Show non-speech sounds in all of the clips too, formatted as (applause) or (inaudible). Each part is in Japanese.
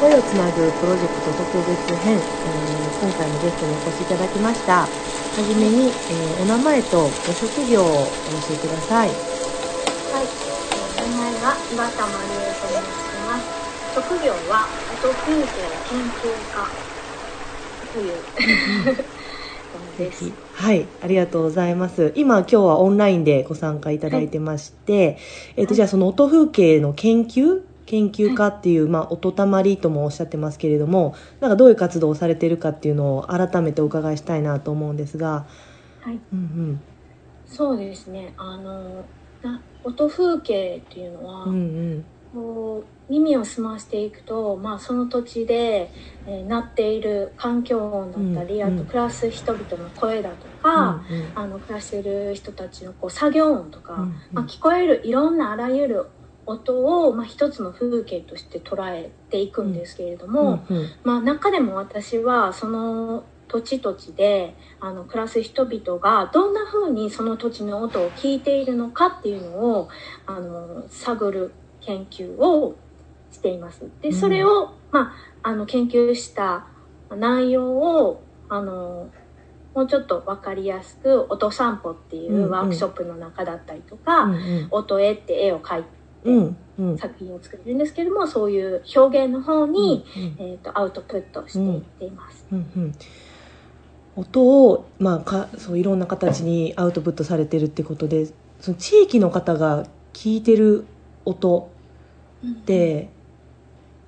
声をつなぐプロジェクト特別編、えー、今回もゲストにお越しいただきました。はじめに、えー、お名前とご職業をお教えください。はい、えー、名前は岩田真理恵と申します。職業は音風景研究家。というです。(laughs) はい、ありがとうございます。今、今日はオンラインでご参加いただいてまして、はい、えっ、と、じゃあその音風景の研究研究家っていう、まあ、音たまりともおっしゃってますけれどもなんかどういう活動をされてるかっていうのを改めてお伺いしたいなと思うんですが。はい、うんうん、そうですね。あの音風景っていうのは、うんうん。こう耳を澄ましていくと、まあ、その土地で、えー、鳴っている環境音だったり、うんうん、あと暮らす人々の声だとか、うんうん、あの暮らしている人たちのこう作業音とか、うんうん、まあ、聞こえるいろんなあらゆる音を、まあ、一つの風景として捉えていくんですけれども、うんうん、まあ、中でも私はその土地土地であの暮らす人々がどんな風にその土地の音を聞いているのかっていうのをあの探る研究をしています。でそれを、まあ、あの研究した内容をあのもうちょっと分かりやすく「音散歩」っていうワークショップの中だったりとか「うんうん、音絵」って絵を描いて。作品を作れるんですけどもそういう表現の方に、うんうん、えーと、アウトプットしていっています。うんうん。うん音を、まあ、かそういろんな形にアウトプットされてるってことでその地域の方が聞いてる音って、うん、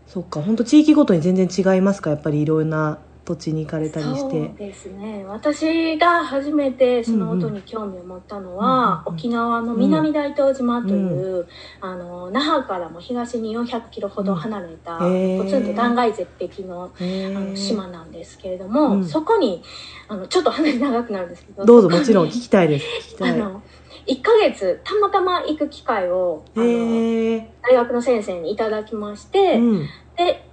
そっか本当地域ごとに全然違いますか？やっぱりいろんな土地に行かれたりして。そうですね。私が初めてその音に興味を持ったのは、うんうん、沖縄の南大東島という、うん、あの那覇からも東に400キロほど離れた、ポツンと断崖絶壁のあの島なんですけれども、うん、そこにあのちょっと話長くなるんですけどどうぞもちろん聞きたいです。聞きたい。あの1ヶ月たまたま行く機会をあの大学の先生にいただきまして、で行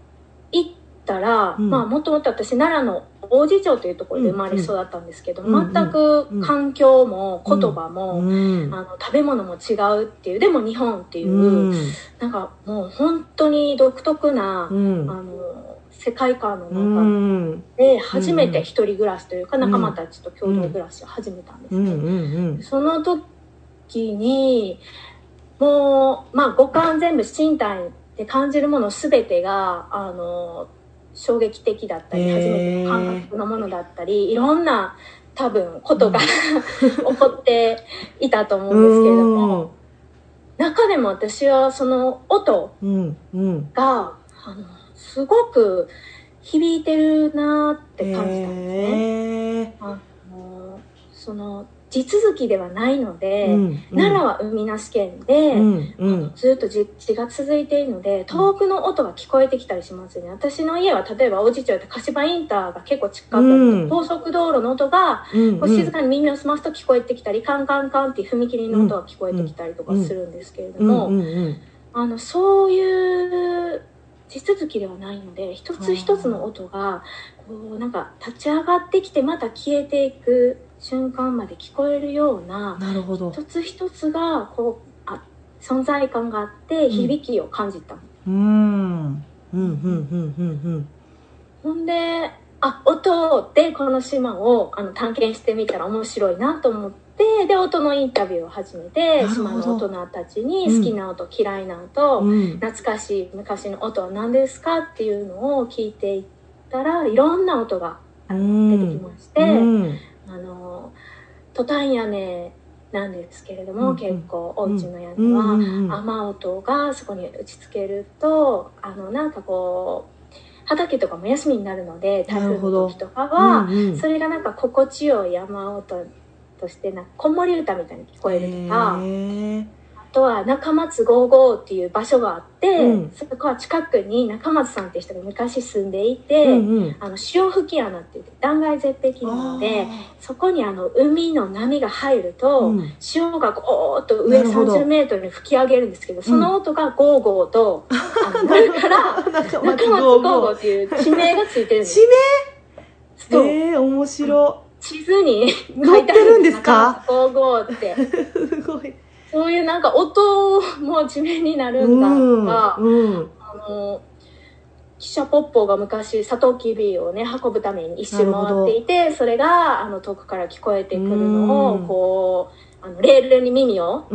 ったら、うん、まあもともと私奈良の王子町というところで生まれ育ったんですけど、うん、全く環境も言葉も、うん、あの食べ物も違うっていうでも日本っていう、うん、なんかもう本当に独特な、あの世界観の中で初めて一人暮らしというか、仲間たちと共同暮らしを始めたんですね。その時にもう、まあ、五感全部身体で感じるもの全てがあの衝撃的だったり、初めての感覚のものだったりいろんな多分ことが、(laughs) 起こっていたと思うんですけれども、中でも私はその音が、あのすごく響いてるなって感じたんですね。あのその地続きではないので、うんうん、奈良は海なし県で、うんうん、ずっと地が続いているので遠くの音が聞こえてきたりしますね。私の家は例えばおじちゃんって柏インターが結構近くて、うん、高速道路の音が、こう静かに耳を澄ますと聞こえてきたりカンカンカンっていう踏切の音が聞こえてきたりとかするんですけれども、あのそういう地続きではないので一つ一つの音がこうなんか立ち上がってきてまた消えていく瞬間まで聞こえるようななるほど。一つ一つがこうあ存在感があって響きを感じたうん。うんうんうんうん。うんほんであ音でこの島をあの探検してみたら面白いなと思ってで音のインタビューを始めて島の大人たちに好きな音、うん、嫌いな音、うん、懐かしい昔の音は何ですかっていうのを聞いていったらいろんな音が出てきまして、うんあのトタン屋根なんですけれども、うん結構お家の屋根は、雨音がそこに打ちつけるとあのなんかこう畑とかも休みになるので台風の時とかは、うんうん、それがなんか心地よい雨音としてなんか子守歌みたいに聞こえるとか。とは中松55っていう場所があって、うん、そこは近くに中松さんって人が昔住んでいて、うんうん、あの潮吹き穴って言って断崖絶壁なのでそこにあの海の波が入ると、うん、潮がゴーッと上30メートルに吹き上げるんですけどその音がゴーゴーと、うん、あのから中松ゴーゴーっていう地名がついてるんです。地名？えー、面白。地図に書いてあるんです。かゴーゴーって。(laughs) すごい。そういうなんか音も地面になるんだとか、うんうん、あの汽車ポッポが昔サトウキビをね運ぶために一周回っていてそれがあの遠くから聞こえてくるのをこうあのレールに耳を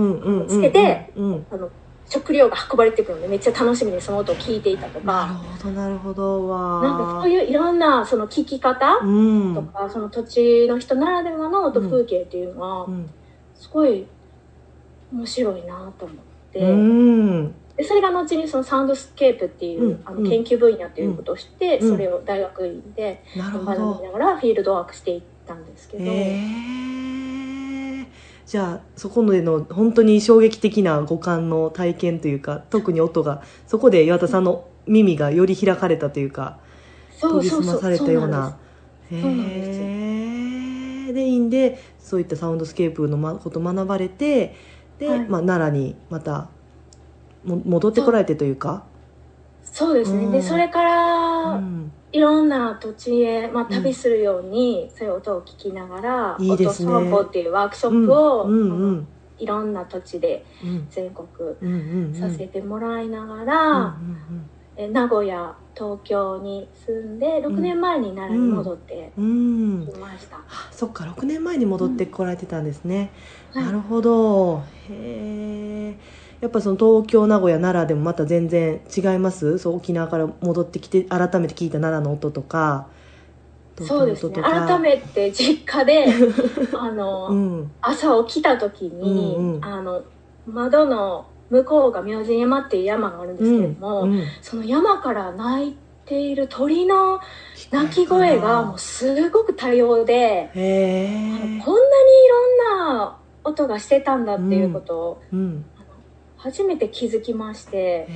つけてあの食料が運ばれてくるのでめっちゃ楽しみにその音を聞いていたとか。なるほどなるほどわなんかそういういろんなその聞き方とか、うん、その土地の人ならではの音風景っていうのは、すごい面白いなと思って。うん。でそれが後にそのサウンドスケープっていう、うん、あの研究分野っていうことをして、うん、それを大学院で学びながらフィールドワークしていったんですけど。じゃあそこでの本当に衝撃的な五感の体験というか特に音がそこで岩田さんの耳がより開かれたというか研ぎ澄まされたような。へえでいいんでそういったサウンドスケープのこと学ばれてで、はい、まあ、奈良にまたも戻ってこられてというか。そうですね、うん、でそれから、うん、いろんな土地へ、まあ、旅するように、そういう音を聞きながら「いいね、音散歩」っていうワークショップを、うんうんうん。いろんな土地で全国させてもらいながら、え名古屋東京に住んで6年前に奈良に戻ってきました、うんうん、そっか6年前に戻ってこられてたんですね、うん、なるほど。へえやっぱその東京名古屋奈良でもまた全然違います？そう沖縄から戻ってきて改めて聞いた奈良の音とかそうですね。改めて実家で (laughs) あの、うん、朝起きた時に、うんうん、あの窓の向こうが明神山っていう山があるんですけども、うんうん、その山から鳴いている鳥の鳴き声がもうすごく多様でこんなにいろんな音がしてたんだっていうことを、うん、初めて気づきまして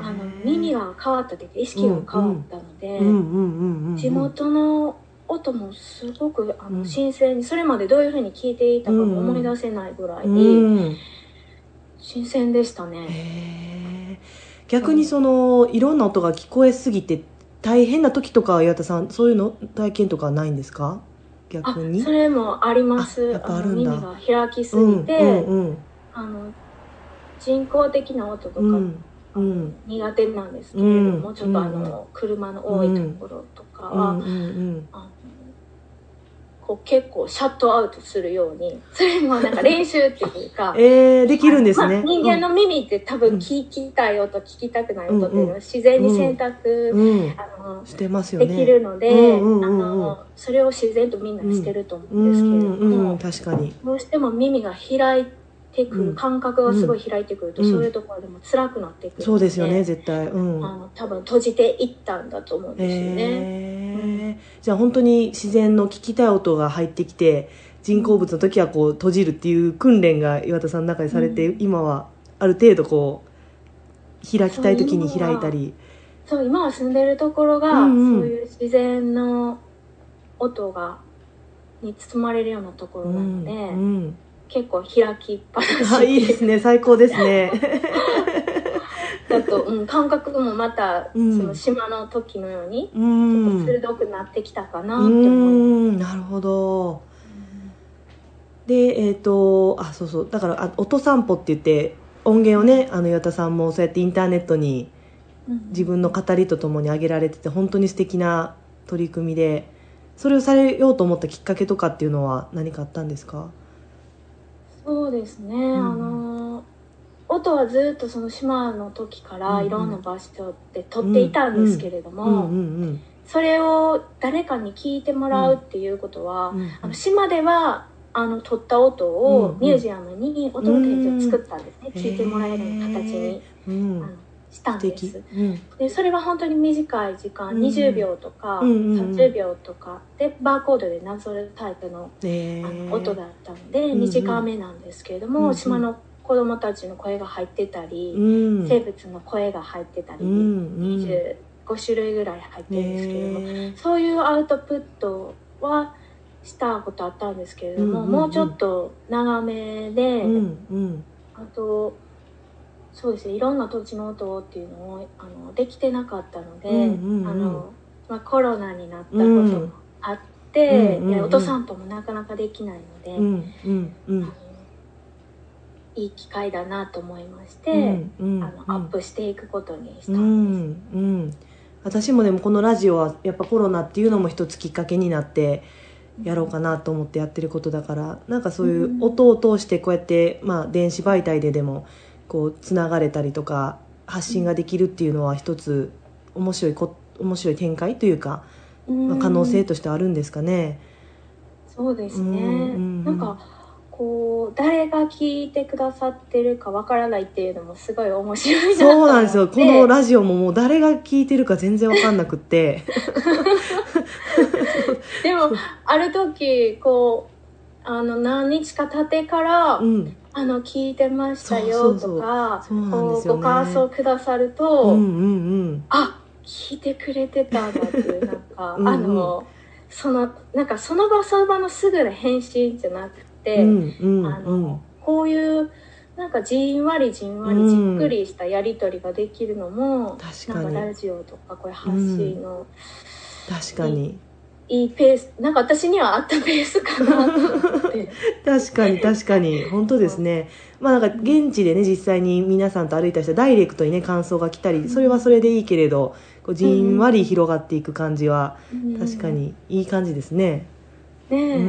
あの耳が変わった時意識が変わったので地元の音もすごくあの新鮮にそれまでどういうふうに聞いていたかも思い出せないぐらい新鮮でしたね。逆にそのいろんな音が聞こえすぎて大変な時とか岩田さんそういうの体験とかないんですか？逆に？それもあります。あの耳が開きすぎて、うんうんうん、あの人工的な音とか、うん、苦手なんですけれども、うん、ちょっとあの、車の多いところとかは、こう結構シャットアウトするように (laughs) それもなんか練習っていうか (laughs) えー、できるんですね、まあ、人間の耳って多分聞きたい音、聞きたくない音っていうのは自然に選択、あのしてますよね。できるので、あのそれを自然とみんなしてると思うんですけれども、確かに。どうしても耳が開いててくる、感覚がすごい開いてくると、そういうところでも辛くなってくるそうですよね絶対、うん、あの多分閉じていったんだと思うんですよね、じゃあ本当に自然の聞きたい音が入ってきて人工物の時はこう閉じるっていう訓練が岩田さんの中でされて、うん、今はある程度こう開きたい時に開いたり。そう今は住んでるところが、うんうん、そういう自然の音がに包まれるようなところなので、うんうん結構開きっぱなし。あいいですね。最高ですね。(laughs) だと、うん、感覚もまた、うん、その島の時のように、うん、鋭くなってきたかなって思いなるほど、でえっ、ー、とあそうそう。だからあ音散歩って言って音源をねあの岩田さんもそうやってインターネットに自分の語りとともに上げられてて本当に素敵な取り組みでそれをされようと思ったきっかけとかっていうのは何かあったんですか？そうですね、うん、あの音はずっとその島の時からいろんな場所で撮っていたんですけれども、それを誰かに聞いてもらうっていうことは、うんうん、あの島ではあの撮った音をミュージアムに音の展示を作ったんですね、聞いてもらえる形に。したんです、うん、でそれは本当に短い時間、うん、20秒とか、うん、30秒とか。でバーコードでなぞるタイプのえー、あの音だったので、短めなんですけれども、島の子供たちの声が入ってたり、生物の声が入ってたり、うん、25種類ぐらい入ってるんですけれども、えー、そういうアウトプットはしたことあったんですけれども、もうちょっと長めで、あとそうですね。いろんな土地の音っていうのをあのできてなかったので、うんうん、あのまあ、コロナになったこともあって、うんうん、音散歩もなかなかできないので、うんうんうん、いい機会だなと思いまして、うんうん、あのアップしていくことにしたんです。うんうん。私もでもこのラジオはやっぱコロナっていうのも一つきっかけになってやろうかなと思ってやってることだからなんかそういう音を通してこうやって、まあ、電子媒体ででもこうつながれたりとか発信ができるっていうのは一つ面白いこ面白い展開というか、まあ、可能性としてあるんですかね。そうですね、なんかこう誰が聞いてくださってるかわからないっていうのもすごい面白いなそうなんですよ。このラジオももう誰が聞いてるか全然わかんなくって。でもある時こうあの何日か経ってから、うん、あの聞いてましたよとかご感想くださると、うんうんうん、あ聞いてくれてたんだっていうなんか (laughs) うん、あのそのなんかその場その場のすぐの返信じゃなくて、うんうん、あのこういうなんかじんわりじんわりじっくりしたやり取りができるのも、うん、なんかラジオとかこれ発信の、確かにいいペースなんか私にはあったペースかなと思って。(laughs) 確かに確かに。本当ですね。まあなんか現地でね実際に皆さんと歩いた人ダイレクトにね感想が来たりそれはそれでいいけれどこうじんわり広がっていく感じは確かにいい感じですね。ねうんうんう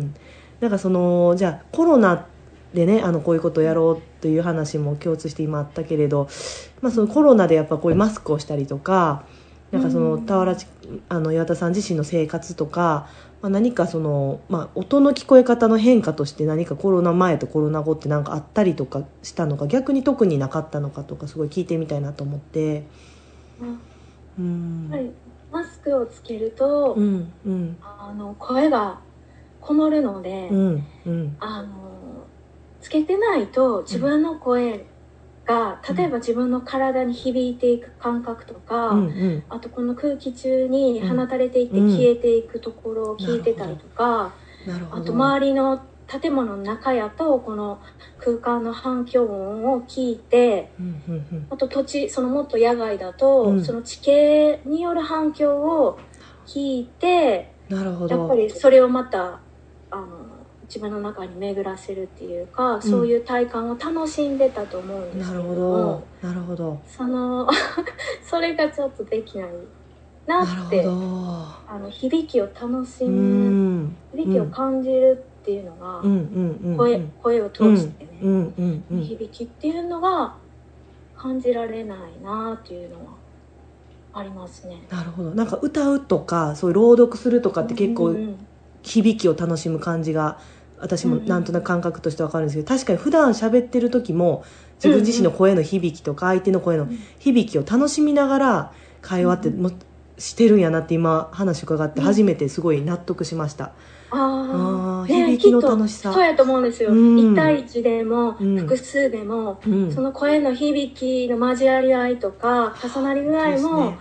ん。なんかそのじゃあコロナでねあのこういうことをやろうという話も共通して今あったけれど、まあ、そのコロナでやっぱこういうマスクをしたりとかなんかその俵あの岩田さん自身の生活とか、まあ、何かその、まあ、音の聞こえ方の変化として何かコロナ前とコロナ後って何かあったりとかしたのか逆に特になかったのかとかすごい聞いてみたいなと思って。うん、はい、マスクをつけると、うんうん、あの声がこもるので、うんうん、あのつけてないと自分の声が例えば自分の体に響いていく感覚とか、うんうん、あとこの空気中に放たれていって消えていくところを聞いてたりとか、あと周りの建物の中やとこの空間の反響音を聞いて、あと土地そのもっと野外だと、うん、その地形による反響を聞いてなるほど。やっぱりそれをまたあの自分の中に巡らせるっていうか、そういう体感を楽しんでたと思うんですけどなるほど。なるほど。その (laughs) それがちょっとできないなってあの響きを楽しむ響きを感じるっていうのが、声声を通してね、響きっていうのが感じられないなっていうのはありますね。なるほど。なんか歌うとかそういう朗読するとかって結構響きを楽しむ感じが私もなんとなく感覚として分かるんですけど確かに普段喋ってる時も自分自身の声の響きとか相手の声の響きを楽しみながら会話ってもしてるんやなって今話伺って初めてすごい納得しました。ああ、響きの楽しさ。そうやと思うんですよ。一、対一でも、複数でも、その声の響きの交わり合いとか、重なり具合も、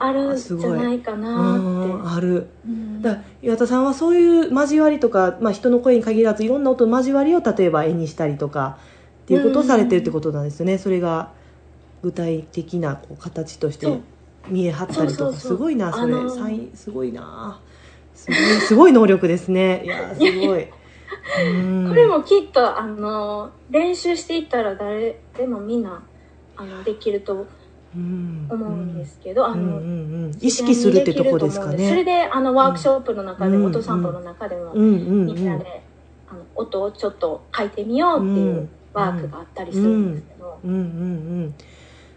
あるんじゃないかなって。ある、うん、だ岩田さんはそういう交わりとか、まあ、人の声に限らずいろんな音の交わりを例えば絵にしたりとかっていうことをされてるってことなんですよね、うん、それが具体的なこう形として見えはったりとか。すごいなそれ。サインすごいな。すごいすごい能力ですね。いやすごい。これもきっとあの練習していったら誰でもみんなあのできると思うんですけど、あの、うんうんうん、意識するってとこですかね。それであのワークショップの中でも、音散歩の中でも、みんなであの音をちょっと書いてみようっていうワークがあったりするんですけど。うんうんうん、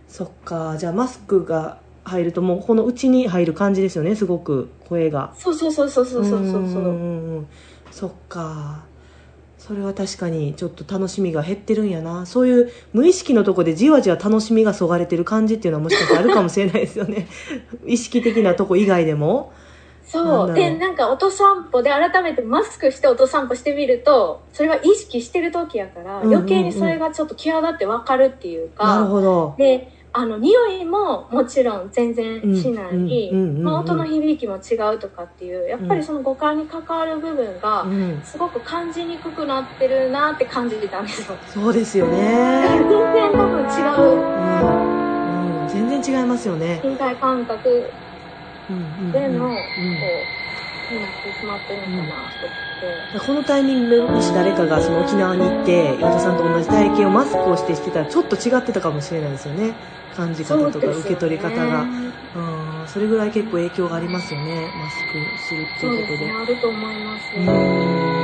そっか。じゃあマスクが入るともうこのうちに入る感じですよねすごく。声が。そうそうそうそうそうそう。そうそっか。それは確かにちょっと楽しみが減ってるんやな。そういう無意識のとこでじわじわ楽しみがそがれてる感じっていうのはもしかしたらあるかもしれないですよね。(laughs) 意識的なとこ以外でも。そう。でなんか音散歩で改めてマスクして音散歩してみるとそれは意識してる時やから、余計にそれがちょっと際立って分かるっていうか、なるほど。であの匂いももちろん全然しない、まあ、音の響きも違うとかっていうやっぱりその五感に関わる部分がすごく感じにくくなってるなって感じてたんですよ。そうですよね。全然多分違う、うん、うん、全然違いますよね。身体感覚での、こうになってしまってるのかなとこのタイミングでもし誰かがその沖縄に行って。岩田さんと同じ体験をマスクをしてしてたらちょっと違ってたかもしれないですよね感じ方とか受け取り方が、うん、それぐらい結構影響がありますよね。マスクするっていうことで。でね、あると思います。うん。確かに